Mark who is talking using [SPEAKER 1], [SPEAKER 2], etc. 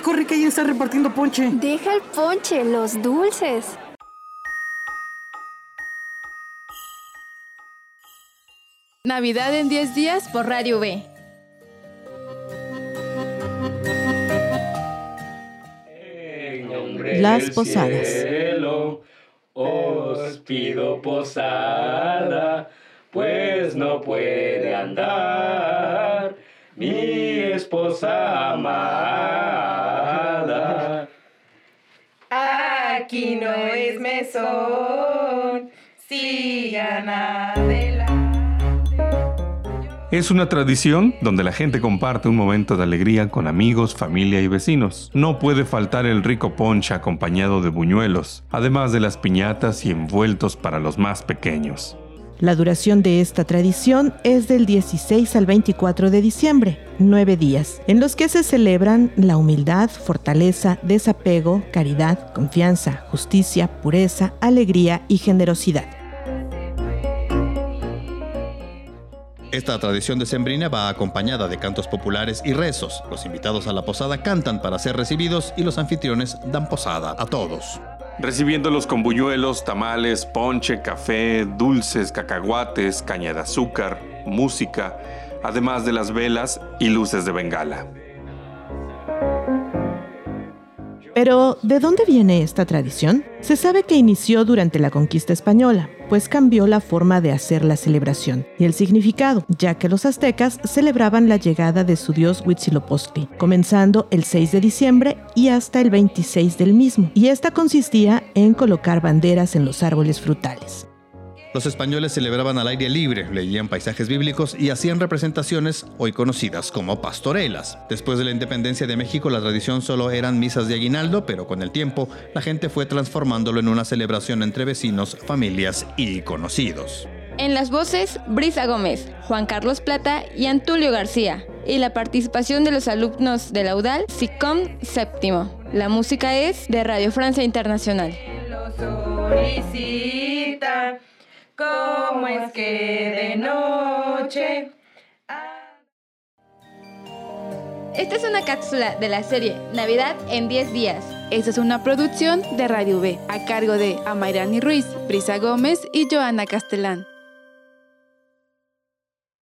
[SPEAKER 1] corre, corre, que alguien está repartiendo ponche.
[SPEAKER 2] Deja el ponche, los dulces.
[SPEAKER 3] Navidad en 10 días por Radio B.
[SPEAKER 4] Las posadas.
[SPEAKER 5] os pido posada, pues no puede andar mi esposa amada.
[SPEAKER 6] Aquí no es mesón, sigan adelante.
[SPEAKER 7] Es una tradición donde la gente comparte un momento de alegría con amigos, familia y vecinos. No puede faltar el rico ponche acompañado de buñuelos, además de las piñatas y envueltos para los más pequeños.
[SPEAKER 4] La duración de esta tradición es del 16 al 24 de diciembre, nueve días, en los que se celebran la humildad, fortaleza, desapego, caridad, confianza, justicia, pureza, alegría y generosidad.
[SPEAKER 8] Esta tradición decembrina va acompañada de cantos populares y rezos. Los invitados a la posada cantan para ser recibidos y los anfitriones dan posada a todos.
[SPEAKER 7] Recibiéndolos con buñuelos, tamales, ponche, café, dulces, cacahuates, caña de azúcar, música, además de las velas y luces de bengala.
[SPEAKER 4] Pero, ¿de dónde viene esta tradición? Se sabe que inició durante la conquista española, pues cambió la forma de hacer la celebración y el significado, ya que los aztecas celebraban la llegada de su dios Huitzilopochtli, comenzando el 6 de diciembre y hasta el 26 del mismo, y esta consistía en colocar banderas en los árboles frutales.
[SPEAKER 8] Los españoles celebraban al aire libre, leían paisajes bíblicos y hacían representaciones hoy conocidas como pastorelas. Después de la independencia de México, la tradición solo eran misas de aguinaldo, pero con el tiempo la gente fue transformándolo en una celebración entre vecinos, familias y conocidos.
[SPEAKER 3] En las voces, Brisa Gómez, Juan Carlos Plata y Antulio García. Y la participación de los alumnos de la UDAL, SICOM séptimo. La música es de Radio Francia Internacional.
[SPEAKER 6] ¿Cómo es que de noche?
[SPEAKER 3] Esta es una cápsula de la serie Navidad en 10 días.
[SPEAKER 9] Esta es una producción de Radio B a cargo de Amairani Ruiz, Brisa Gómez y Joana Castellán.